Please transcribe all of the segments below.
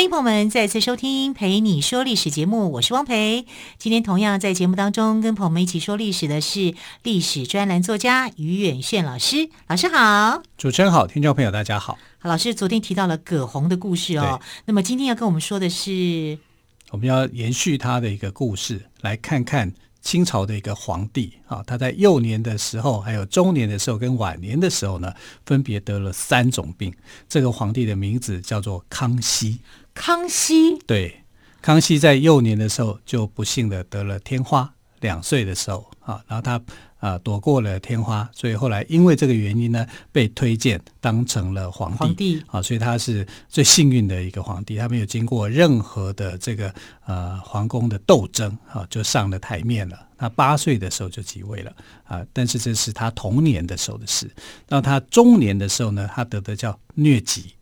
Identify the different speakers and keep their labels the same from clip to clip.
Speaker 1: 欢迎朋友们再次收听《陪你说历史》节目，我是汪培。今天同样在节目当中跟朋友们一起说历史的是历史专栏作家于远炫老师。老师好，
Speaker 2: 主持人好，听众朋友大家好。
Speaker 1: 好，老师昨天提到了葛洪的故事哦，那么今天要跟我们说的是，
Speaker 2: 我们要延续他的一个故事，来看看。清朝的一个皇帝啊，他在幼年的时候，还有中年的时候，跟晚年的时候呢，分别得了三种病。这个皇帝的名字叫做康熙。
Speaker 1: 康熙，
Speaker 2: 对，康熙在幼年的时候就不幸的得了天花，两岁的时候啊，然后他。啊，躲过了天花，所以后来因为这个原因呢，被推荐当成了皇帝。
Speaker 1: 皇帝
Speaker 2: 啊，所以他是最幸运的一个皇帝，他没有经过任何的这个呃皇宫的斗争啊，就上了台面了。他八岁的时候就即位了啊，但是这是他童年的时候的事。那他中年的时候呢，他得的叫疟疾。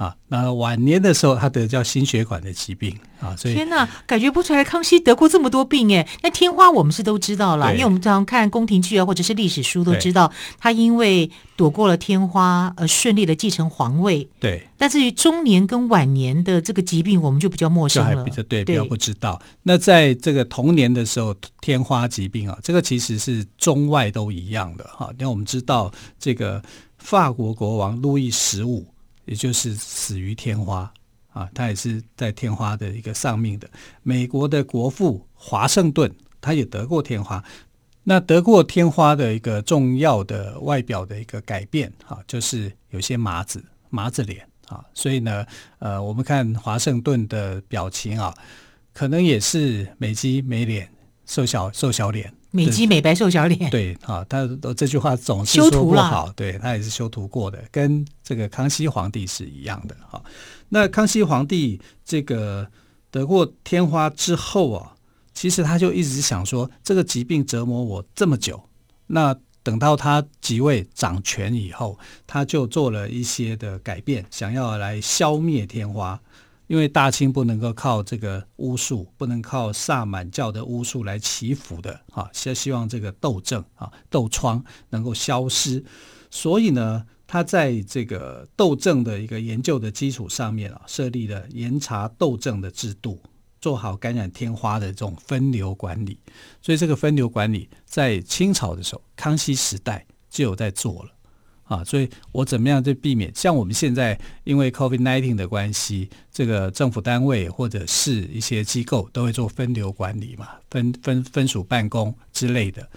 Speaker 2: 啊，那晚年的时候，他得叫心血管的疾病啊，所以
Speaker 1: 天哪，感觉不出来康熙得过这么多病哎。那天花我们是都知道了，因为我们常常看宫廷剧啊，或者是历史书都知道，他因为躲过了天花而顺利的继承皇位。
Speaker 2: 对，
Speaker 1: 但至于中年跟晚年的这个疾病，我们就比较陌生了，
Speaker 2: 比较对，比较不知道。那在这个童年的时候，天花疾病啊，这个其实是中外都一样的哈。因为我们知道这个法国国王路易十五。也就是死于天花啊，他也是在天花的一个丧命的。美国的国父华盛顿，他也得过天花。那得过天花的一个重要的外表的一个改变啊，就是有些麻子麻子脸啊。所以呢，呃，我们看华盛顿的表情啊，可能也是美肌美脸，瘦小瘦小脸。
Speaker 1: 美肌美白瘦小脸，
Speaker 2: 对啊，他这句话总是说不好，对他也是修图过的，跟这个康熙皇帝是一样的哈。那康熙皇帝这个得过天花之后啊，其实他就一直想说，这个疾病折磨我这么久，那等到他即位掌权以后，他就做了一些的改变，想要来消灭天花。因为大清不能够靠这个巫术，不能靠萨满教的巫术来祈福的啊，希希望这个痘症啊、痘疮能够消失，所以呢，他在这个痘症的一个研究的基础上面啊，设立了严查痘症的制度，做好感染天花的这种分流管理。所以这个分流管理在清朝的时候，康熙时代就有在做了。啊，所以我怎么样就避免？像我们现在因为 COVID nineteen 的关系，这个政府单位或者是一些机构都会做分流管理嘛，分分分属办公之类的。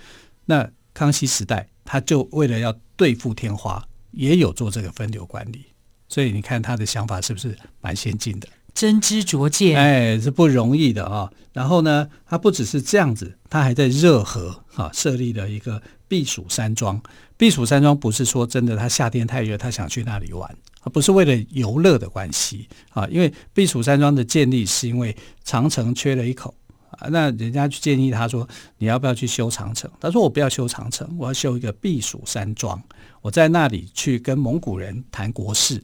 Speaker 2: 那康熙时代，他就为了要对付天花，也有做这个分流管理。所以你看他的想法是不是蛮先进的？
Speaker 1: 真知灼见，
Speaker 2: 哎，是不容易的啊。然后呢，他不只是这样子，他还在热河啊设立了一个避暑山庄。避暑山庄不是说真的，他夏天太热，他想去那里玩，而不是为了游乐的关系啊。因为避暑山庄的建立是因为长城缺了一口啊，那人家去建议他说，你要不要去修长城？他说我不要修长城，我要修一个避暑山庄，我在那里去跟蒙古人谈国事，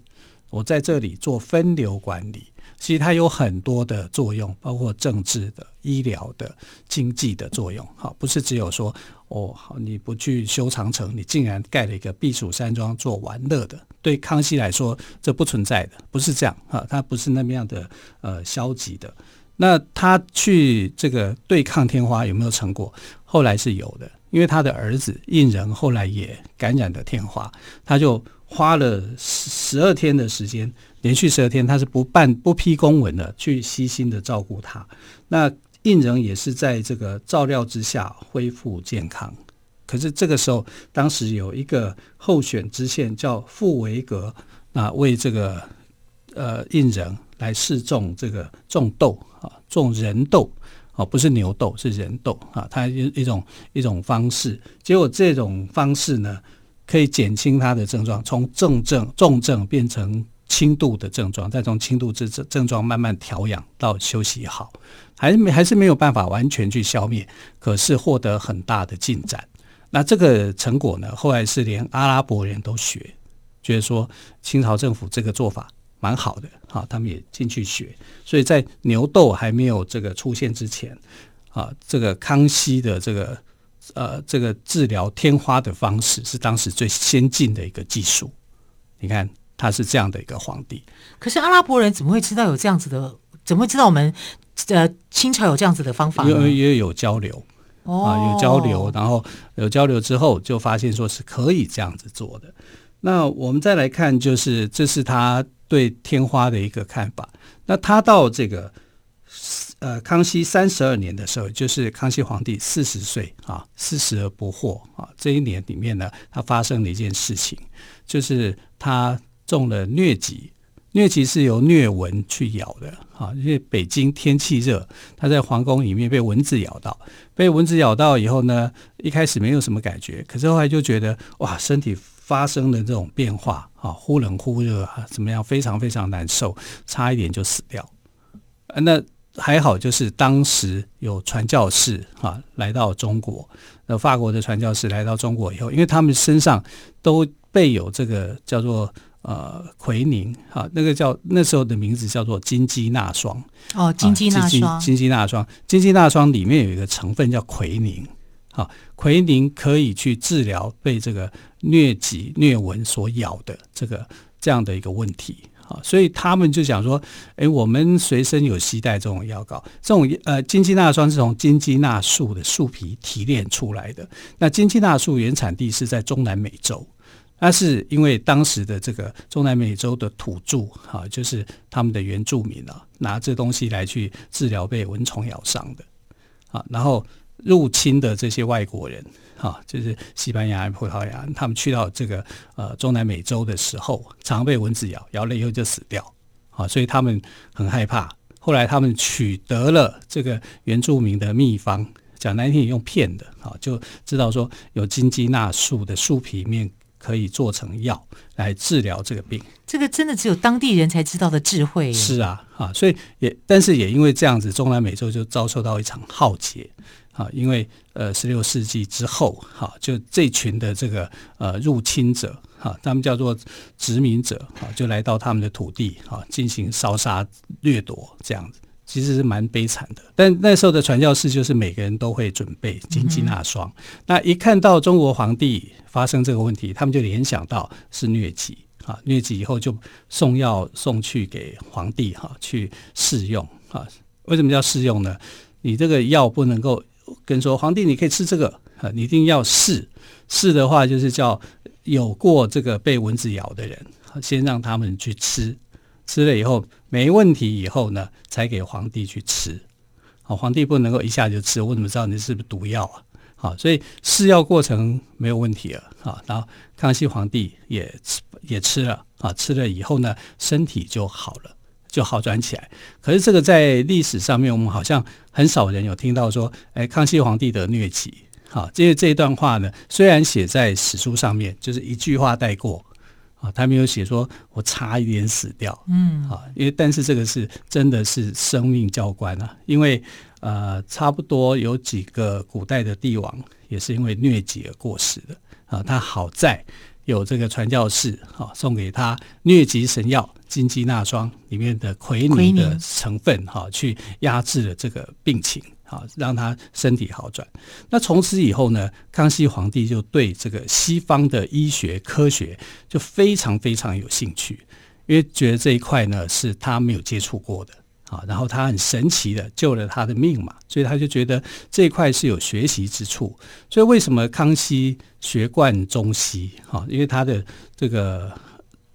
Speaker 2: 我在这里做分流管理。其实它有很多的作用，包括政治的、医疗的、经济的作用。好，不是只有说哦，好，你不去修长城，你竟然盖了一个避暑山庄做玩乐的。对康熙来说，这不存在的，不是这样哈，他不是那么样的呃消极的。那他去这个对抗天花有没有成果？后来是有的，因为他的儿子胤仁后来也感染了天花，他就花了十十二天的时间。连续十二天，他是不办不批公文的，去悉心的照顾他。那胤仁也是在这个照料之下恢复健康。可是这个时候，当时有一个候选知县叫傅维格，啊，为这个呃胤仁来试种这个种豆啊，种人豆啊，不是牛豆，是人豆啊，他一一种一种方式。结果这种方式呢，可以减轻他的症状，从重症重症变成。轻度的症状，再从轻度症症状慢慢调养到休息好，还没还是没有办法完全去消灭，可是获得很大的进展。那这个成果呢，后来是连阿拉伯人都学，觉得说清朝政府这个做法蛮好的，好，他们也进去学。所以在牛痘还没有这个出现之前，啊，这个康熙的这个呃这个治疗天花的方式是当时最先进的一个技术。你看他是这样的一个皇帝，
Speaker 1: 可是阿拉伯人怎么会知道有这样子的？怎么会知道我们呃清朝有这样子的方法？
Speaker 2: 因为也有交流。啊，有交流，然后有交流之后，就发现说是可以这样子做的。那我们再来看，就是这是他对天花的一个看法。那他到这个呃康熙三十二年的时候，就是康熙皇帝四十岁啊，四十而不惑啊，这一年里面呢，他发生了一件事情，就是他中了疟疾。疟疾是由疟蚊去咬的啊，因为北京天气热，他在皇宫里面被蚊子咬到，被蚊子咬到以后呢，一开始没有什么感觉，可是后来就觉得哇，身体发生了这种变化啊，忽冷忽热啊，怎么样，非常非常难受，差一点就死掉。那还好，就是当时有传教士啊来到中国，那法国的传教士来到中国以后，因为他们身上都备有这个叫做。呃，奎宁哈，那个叫那时候的名字叫做金鸡纳霜
Speaker 1: 哦，金鸡纳霜，
Speaker 2: 金鸡纳霜，金鸡纳霜里面有一个成分叫奎宁，好，奎宁可以去治疗被这个疟疾疟蚊所咬的这个这样的一个问题，啊，所以他们就想说，哎，我们随身有携带这种药膏，这种呃金鸡纳霜是从金鸡纳树的树皮提炼出来的，那金鸡纳树原产地是在中南美洲。那是因为当时的这个中南美洲的土著哈，就是他们的原住民啊，拿这东西来去治疗被蚊虫咬伤的啊。然后入侵的这些外国人哈，就是西班牙、葡萄牙，他们去到这个呃中南美洲的时候，常被蚊子咬，咬了以后就死掉啊，所以他们很害怕。后来他们取得了这个原住民的秘方，讲难听点用骗的啊，就知道说有金鸡纳树的树皮面。可以做成药来治疗这个病，
Speaker 1: 这个真的只有当地人才知道的智慧。
Speaker 2: 是啊，啊，所以也，但是也因为这样子，中南美洲就遭受到一场浩劫啊，因为呃，十六世纪之后，哈，就这群的这个呃入侵者，哈，他们叫做殖民者，哈，就来到他们的土地，哈，进行烧杀掠夺这样子。其实是蛮悲惨的，但那时候的传教士就是每个人都会准备金鸡纳霜。嗯、那一看到中国皇帝发生这个问题，他们就联想到是疟疾啊，疟疾以后就送药送去给皇帝哈去试用啊。为什么叫试用呢？你这个药不能够跟说皇帝你可以吃这个啊，你一定要试试的话，就是叫有过这个被蚊子咬的人先让他们去吃。吃了以后没问题，以后呢才给皇帝去吃。好，皇帝不能够一下就吃，我怎么知道你是不是毒药啊？好，所以试药过程没有问题了。好，然后康熙皇帝也吃也吃了啊，吃了以后呢，身体就好了，就好转起来。可是这个在历史上面，我们好像很少人有听到说，哎，康熙皇帝的疟疾。好，这这一段话呢，虽然写在史书上面，就是一句话带过。啊，他没有写说我差一点死掉，嗯，啊，因为但是这个是真的是生命教官啊，因为呃，差不多有几个古代的帝王也是因为疟疾而过世的啊。他好在有这个传教士啊送给他疟疾神药金鸡纳霜里面的奎宁的成分哈、啊，去压制了这个病情。好，让他身体好转。那从此以后呢，康熙皇帝就对这个西方的医学科学就非常非常有兴趣，因为觉得这一块呢是他没有接触过的啊。然后他很神奇的救了他的命嘛，所以他就觉得这一块是有学习之处。所以为什么康熙学贯中西？哈，因为他的这个。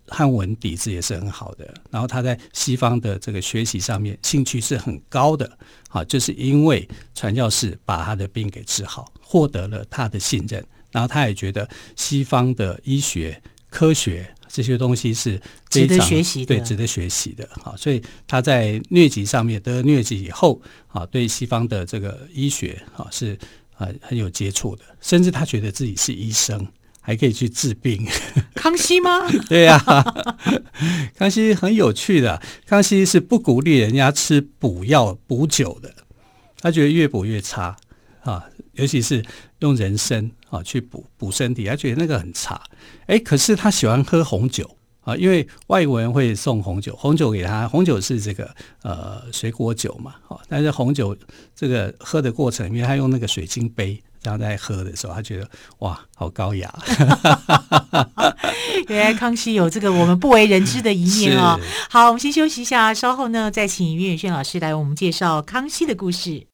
Speaker 2: 汉文底子也是很好的，然后他在西方的这个学习上面兴趣是很高的，啊，就是因为传教士把他的病给治好，获得了他的信任，然后他也觉得西方的医学科学这些东西是
Speaker 1: 值得学习的，
Speaker 2: 对，值得学习的，啊，所以他在疟疾上面得了疟疾以后，啊，对西方的这个医学啊是啊很有接触的，甚至他觉得自己是医生。还可以去治病。
Speaker 1: 康熙吗？
Speaker 2: 对呀、康熙很有趣的。康熙是不鼓励人家吃补药补酒的，他觉得越补越差啊，尤其是用人参啊去补补身体，他觉得那个很差。哎，可是他喜欢喝红酒啊，因为外国人会送红酒，红酒给他，红酒是这个呃水果酒嘛，但是红酒这个喝的过程里面，他用那个水晶杯。然后在喝的时候，他觉得哇，好高雅。
Speaker 1: 原来康熙有这个我们不为人知的一面哦。好，我们先休息一下，稍后呢再请岳远轩老师来为我们介绍康熙的故事。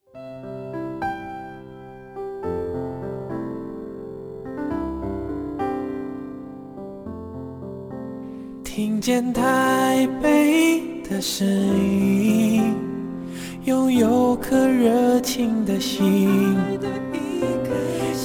Speaker 3: 听见台北的声音，拥有颗热情的心。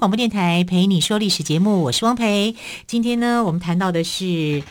Speaker 1: 广播电台陪你说历史节目，我是汪培。今天呢，我们谈到的是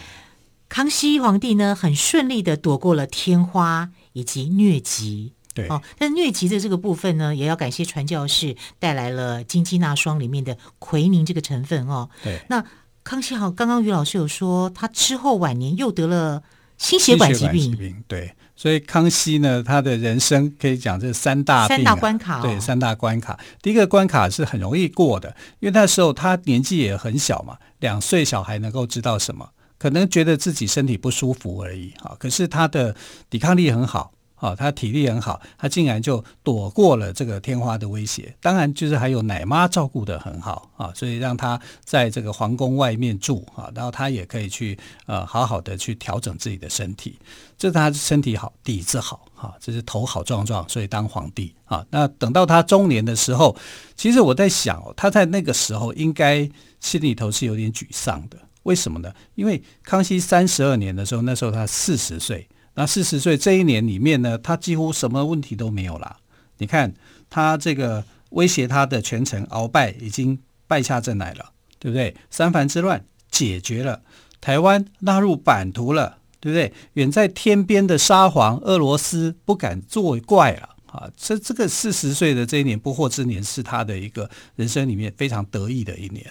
Speaker 1: 康熙皇帝呢，很顺利的躲过了天花以及疟疾。
Speaker 2: 对
Speaker 1: 哦，但疟疾的这个部分呢，也要感谢传教士带来了金鸡纳霜里面的奎宁这个成分哦。
Speaker 2: 对，
Speaker 1: 那康熙好，刚刚于老师有说，他之后晚年又得了心血管疾病。
Speaker 2: 疾病对。所以康熙呢，他的人生可以讲这三大
Speaker 1: 三大关卡、哦，
Speaker 2: 对，三大关卡。第一个关卡是很容易过的，因为那时候他年纪也很小嘛，两岁小孩能够知道什么？可能觉得自己身体不舒服而已啊。可是他的抵抗力很好。哦，他体力很好，他竟然就躲过了这个天花的威胁。当然，就是还有奶妈照顾得很好啊，所以让他在这个皇宫外面住啊，然后他也可以去呃好好的去调整自己的身体。这他身体好，底子好啊，这是头好壮壮，所以当皇帝啊。那等到他中年的时候，其实我在想，他在那个时候应该心里头是有点沮丧的。为什么呢？因为康熙三十二年的时候，那时候他四十岁。那四十岁这一年里面呢，他几乎什么问题都没有了。你看他这个威胁他的权臣鳌拜已经败下阵来了，对不对？三藩之乱解决了，台湾纳入版图了，对不对？远在天边的沙皇俄罗斯不敢作怪了啊！这这个四十岁的这一年不惑之年，是他的一个人生里面非常得意的一年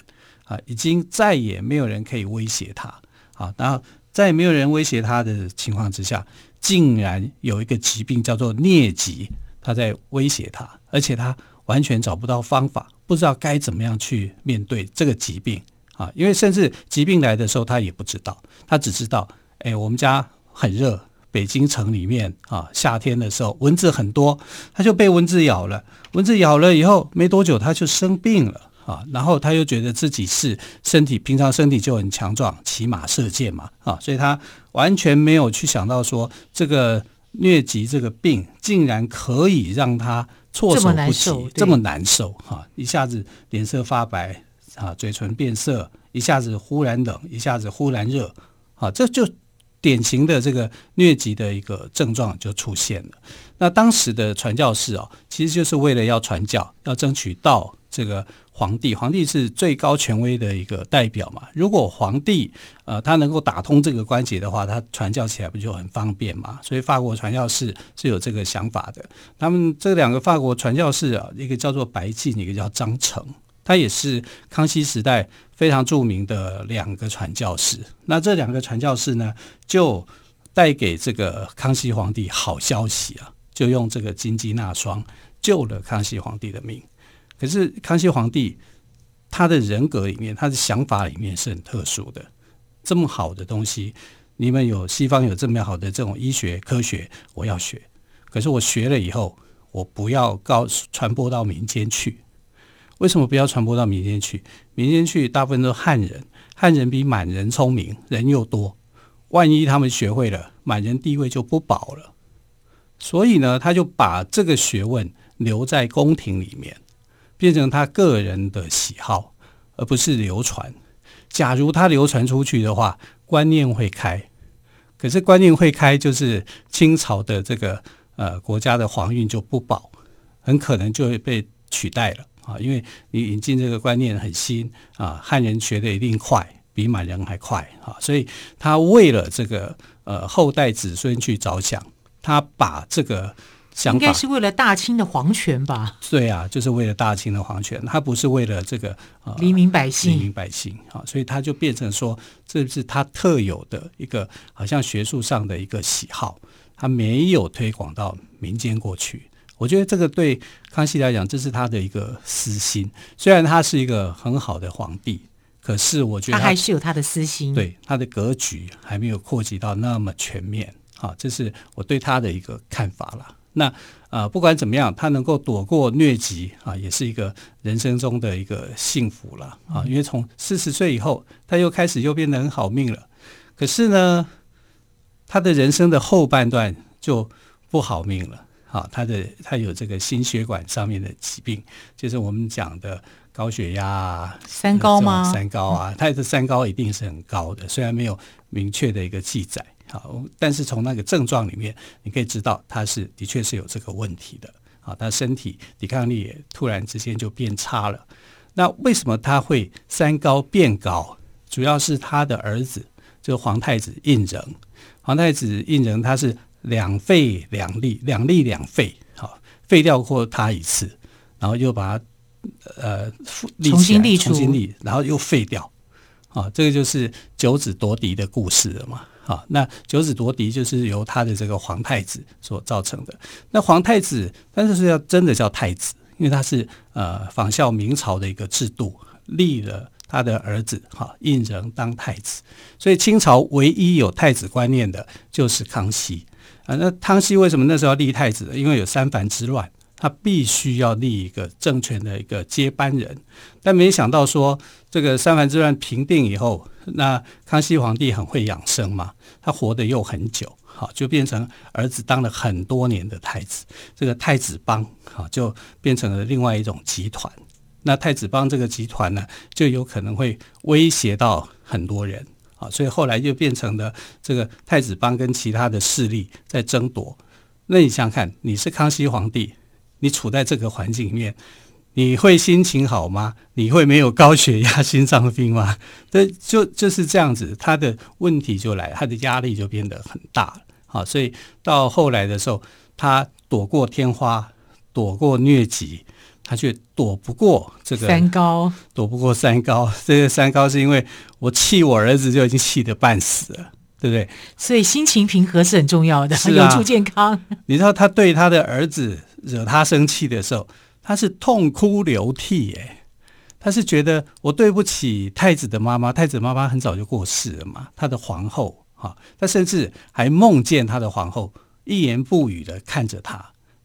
Speaker 2: 啊！已经再也没有人可以威胁他啊！然后。在没有人威胁他的情况之下，竟然有一个疾病叫做疟疾，他在威胁他，而且他完全找不到方法，不知道该怎么样去面对这个疾病啊！因为甚至疾病来的时候，他也不知道，他只知道，哎，我们家很热，北京城里面啊，夏天的时候蚊子很多，他就被蚊子咬了，蚊子咬了以后没多久他就生病了。啊，然后他又觉得自己是身体平常身体就很强壮，骑马射箭嘛，啊，所以他完全没有去想到说这个疟疾这个病竟然可以让他措手不及，这么难受哈，一下子脸色发白啊，嘴唇变色，一下子忽然冷，一下子忽然热，啊，这就典型的这个疟疾的一个症状就出现了。那当时的传教士哦，其实就是为了要传教，要争取到这个。皇帝，皇帝是最高权威的一个代表嘛。如果皇帝呃他能够打通这个关节的话，他传教起来不就很方便嘛？所以法国传教士是有这个想法的。他们这两个法国传教士啊，一个叫做白进，一个叫张诚，他也是康熙时代非常著名的两个传教士。那这两个传教士呢，就带给这个康熙皇帝好消息啊，就用这个金鸡纳霜救了康熙皇帝的命。可是康熙皇帝他的人格里面，他的想法里面是很特殊的。这么好的东西，你们有西方有这么好的这种医学科学，我要学。可是我学了以后，我不要告传播到民间去。为什么不要传播到民间去？民间去大部分都是汉人，汉人比满人聪明，人又多。万一他们学会了，满人地位就不保了。所以呢，他就把这个学问。留在宫廷里面，变成他个人的喜好，而不是流传。假如他流传出去的话，观念会开。可是观念会开，就是清朝的这个呃国家的皇运就不保，很可能就会被取代了啊！因为你引进这个观念很新啊，汉人学的一定快，比满人还快啊！所以他为了这个呃后代子孙去着想，他把这个。应
Speaker 1: 该是为了大清的皇权吧？
Speaker 2: 对啊，就是为了大清的皇权，他不是为了这个呃
Speaker 1: 黎民百姓，
Speaker 2: 黎民百姓啊，所以他就变成说，这是他特有的一个好像学术上的一个喜好，他没有推广到民间过去。我觉得这个对康熙来讲，这是他的一个私心。虽然他是一个很好的皇帝，可是我觉得他，
Speaker 1: 他还是有他的私心，
Speaker 2: 对他的格局还没有扩及到那么全面。好，这是我对他的一个看法了。那啊、呃，不管怎么样，他能够躲过疟疾啊，也是一个人生中的一个幸福了啊。因为从四十岁以后，他又开始又变得很好命了。可是呢，他的人生的后半段就不好命了啊。他的他有这个心血管上面的疾病，就是我们讲的高血压啊，
Speaker 1: 三高吗？
Speaker 2: 三高啊，他的三高一定是很高的，虽然没有明确的一个记载。好，但是从那个症状里面，你可以知道他是的确是有这个问题的。啊，他身体抵抗力也突然之间就变差了。那为什么他会三高变高？主要是他的儿子，就皇太子胤禛。皇太子胤禛他是两废两立，两立两废，好，废掉过他一次，然后又把他呃
Speaker 1: 重新立
Speaker 2: 重新立，然后又废掉。啊，这个就是九子夺嫡的故事了嘛。啊，那九子夺嫡就是由他的这个皇太子所造成的。那皇太子，但是是要真的叫太子，因为他是呃仿效明朝的一个制度，立了他的儿子哈胤禛当太子。所以清朝唯一有太子观念的就是康熙啊。那康熙为什么那时候要立太子呢？因为有三藩之乱。他必须要立一个政权的一个接班人，但没想到说这个三藩之乱平定以后，那康熙皇帝很会养生嘛，他活得又很久，好，就变成儿子当了很多年的太子，这个太子帮好就变成了另外一种集团。那太子帮这个集团呢，就有可能会威胁到很多人啊，所以后来就变成了这个太子帮跟其他的势力在争夺。那你想想看，你是康熙皇帝。你处在这个环境里面，你会心情好吗？你会没有高血压、心脏病吗？对，就就是这样子，他的问题就来，他的压力就变得很大。好，所以到后来的时候，他躲过天花，躲过疟疾，他却躲不过这个
Speaker 1: 三高，
Speaker 2: 躲不过三高。这个三高是因为我气我儿子就已经气得半死了，对不对？
Speaker 1: 所以心情平和是很重要的，有助健康。
Speaker 2: 你知道他对他的儿子。惹他生气的时候，他是痛哭流涕，哎，他是觉得我对不起太子的妈妈，太子妈妈很早就过世了嘛，他的皇后哈，他甚至还梦见他的皇后一言不语的看着他，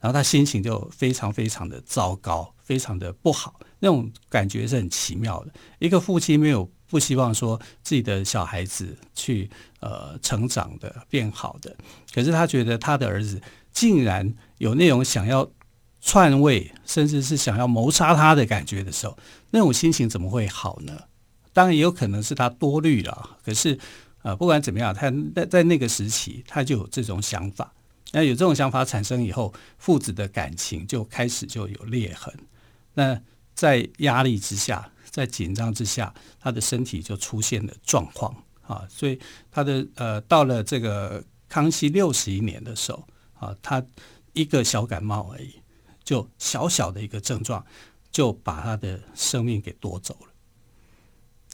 Speaker 2: 然后他心情就非常非常的糟糕，非常的不好，那种感觉是很奇妙的。一个父亲没有不希望说自己的小孩子去呃成长的变好的，可是他觉得他的儿子竟然。有那种想要篡位，甚至是想要谋杀他的感觉的时候，那种心情怎么会好呢？当然也有可能是他多虑了。可是，呃，不管怎么样，他在在那个时期，他就有这种想法。那有这种想法产生以后，父子的感情就开始就有裂痕。那在压力之下，在紧张之下，他的身体就出现了状况啊。所以他的呃，到了这个康熙六十一年的时候啊，他。一个小感冒而已，就小小的一个症状，就把他的生命给夺走了。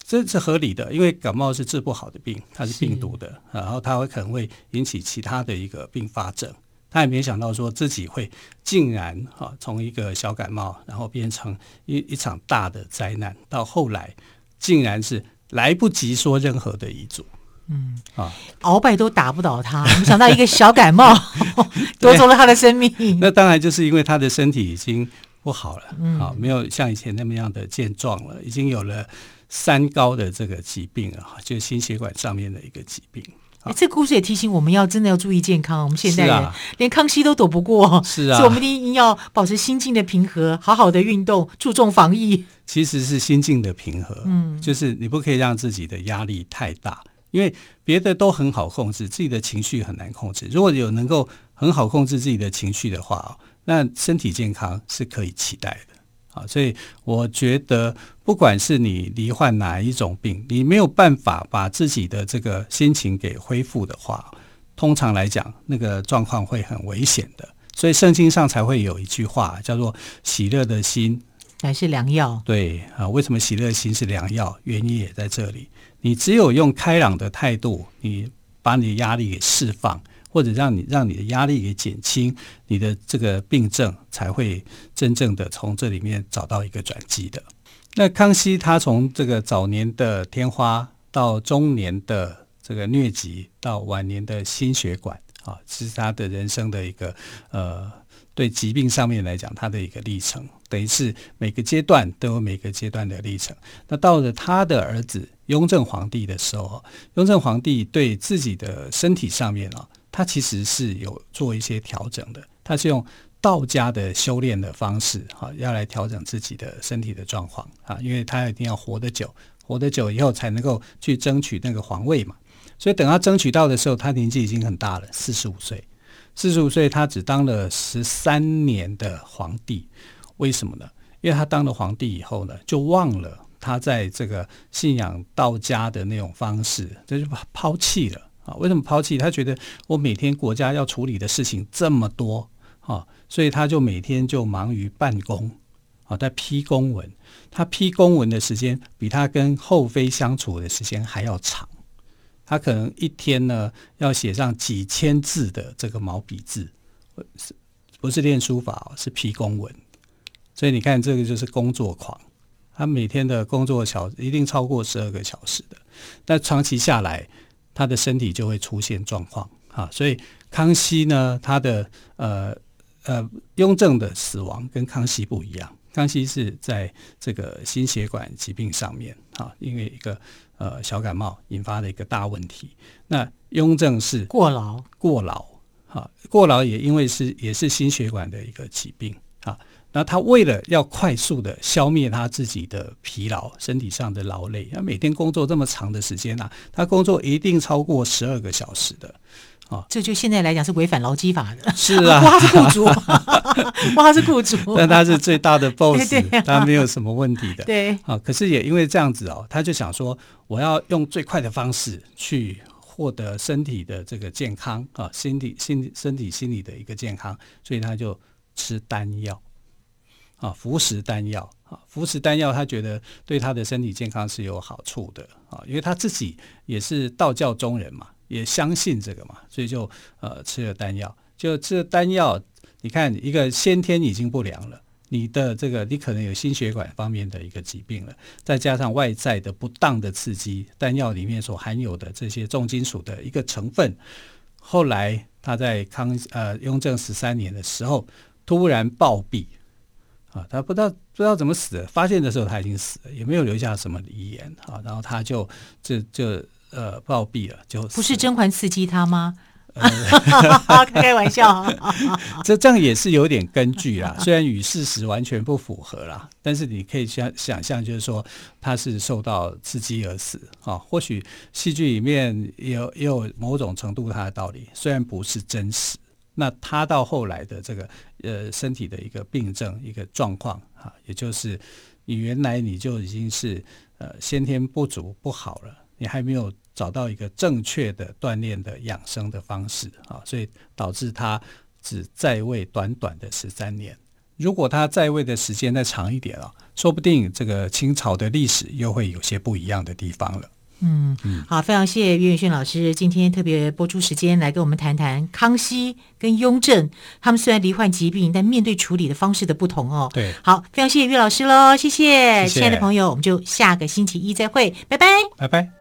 Speaker 2: 这是合理的，因为感冒是治不好的病，它是病毒的，然后它会可能会引起其他的一个并发症。他也没想到说自己会竟然哈从一个小感冒，然后变成一一场大的灾难，到后来竟然是来不及说任何的遗嘱。
Speaker 1: 嗯啊，鳌拜都打不倒他，没想到一个小感冒 夺走了他的生命。
Speaker 2: 那当然就是因为他的身体已经不好了，嗯，啊，没有像以前那么样的健壮了，已经有了三高的这个疾病啊，就是心血管上面的一个疾病。
Speaker 1: 欸、这故事也提醒我们要真的要注意健康。我们现代人、
Speaker 2: 啊、
Speaker 1: 连康熙都躲不过，
Speaker 2: 是啊，
Speaker 1: 所以我们一定要保持心境的平和，好好的运动，注重防疫。
Speaker 2: 其实是心境的平和，嗯，就是你不可以让自己的压力太大，因为别的都很好控制，自己的情绪很难控制。如果有能够很好控制自己的情绪的话，那身体健康是可以期待的。啊，所以我觉得，不管是你罹患哪一种病，你没有办法把自己的这个心情给恢复的话，通常来讲，那个状况会很危险的。所以圣经上才会有一句话叫做“喜乐的心
Speaker 1: 乃是良药”。
Speaker 2: 对啊，为什么喜乐的心是良药？原因也在这里。你只有用开朗的态度，你把你的压力给释放。或者让你让你的压力给减轻，你的这个病症才会真正的从这里面找到一个转机的。那康熙他从这个早年的天花，到中年的这个疟疾，到晚年的心血管啊，是他的人生的一个呃，对疾病上面来讲，他的一个历程，等于是每个阶段都有每个阶段的历程。那到了他的儿子雍正皇帝的时候，雍正皇帝对自己的身体上面啊。他其实是有做一些调整的，他是用道家的修炼的方式，哈，要来调整自己的身体的状况啊，因为他一定要活得久，活得久以后才能够去争取那个皇位嘛。所以等他争取到的时候，他年纪已经很大了，四十五岁。四十五岁，他只当了十三年的皇帝，为什么呢？因为他当了皇帝以后呢，就忘了他在这个信仰道家的那种方式，这就抛弃了。为什么抛弃？他觉得我每天国家要处理的事情这么多啊，所以他就每天就忙于办公啊，在批公文。他批公文的时间比他跟后妃相处的时间还要长。他可能一天呢要写上几千字的这个毛笔字，不是练书法？是批公文。所以你看，这个就是工作狂。他每天的工作小时一定超过十二个小时的，但长期下来。他的身体就会出现状况啊，所以康熙呢，他的呃呃雍正的死亡跟康熙不一样，康熙是在这个心血管疾病上面啊，因为一个呃小感冒引发的一个大问题。那雍正是
Speaker 1: 过劳，
Speaker 2: 过劳啊，过劳也因为是也是心血管的一个疾病啊。那他为了要快速的消灭他自己的疲劳，身体上的劳累，他每天工作这么长的时间啊，他工作一定超过十二个小时的，啊，
Speaker 1: 这就现在来讲是违反劳基法的。
Speaker 2: 是啊，
Speaker 1: 他是雇主，他是雇主，
Speaker 2: 但他是最大的 boss，
Speaker 1: 对对啊，
Speaker 2: 他没有什么问题的。
Speaker 1: 对，
Speaker 2: 啊，可是也因为这样子哦，他就想说，我要用最快的方式去获得身体的这个健康啊，身体、心、身体、心理的一个健康，所以他就吃丹药。啊，服食丹药啊，服食丹药，他觉得对他的身体健康是有好处的啊，因为他自己也是道教中人嘛，也相信这个嘛，所以就呃吃了丹药。就吃了丹药，你看一个先天已经不良了，你的这个你可能有心血管方面的一个疾病了，再加上外在的不当的刺激，丹药里面所含有的这些重金属的一个成分，后来他在康呃雍正十三年的时候突然暴毙。啊，他不知道不知道怎么死的，发现的时候他已经死了，也没有留下什么遗言啊。然后他就就就呃暴毙了，就
Speaker 1: 不是甄嬛刺激他吗？呃、开开玩笑，
Speaker 2: 这这样也是有点根据啦，虽然与事实完全不符合啦，但是你可以想想象，就是说他是受到刺激而死啊。或许戏剧里面也有也有某种程度他的道理，虽然不是真实。那他到后来的这个呃身体的一个病症一个状况啊，也就是你原来你就已经是呃先天不足不好了，你还没有找到一个正确的锻炼的养生的方式啊，所以导致他只在位短短的十三年。如果他在位的时间再长一点啊，说不定这个清朝的历史又会有些不一样的地方了。
Speaker 1: 嗯，好，非常谢谢岳云轩老师今天特别播出时间来跟我们谈谈康熙跟雍正，他们虽然罹患疾病，但面对处理的方式的不同哦。
Speaker 2: 对，
Speaker 1: 好，非常谢谢岳老师喽，谢谢，
Speaker 2: 谢谢，
Speaker 1: 亲爱的朋友，我们就下个星期一再会，拜拜，
Speaker 2: 拜拜。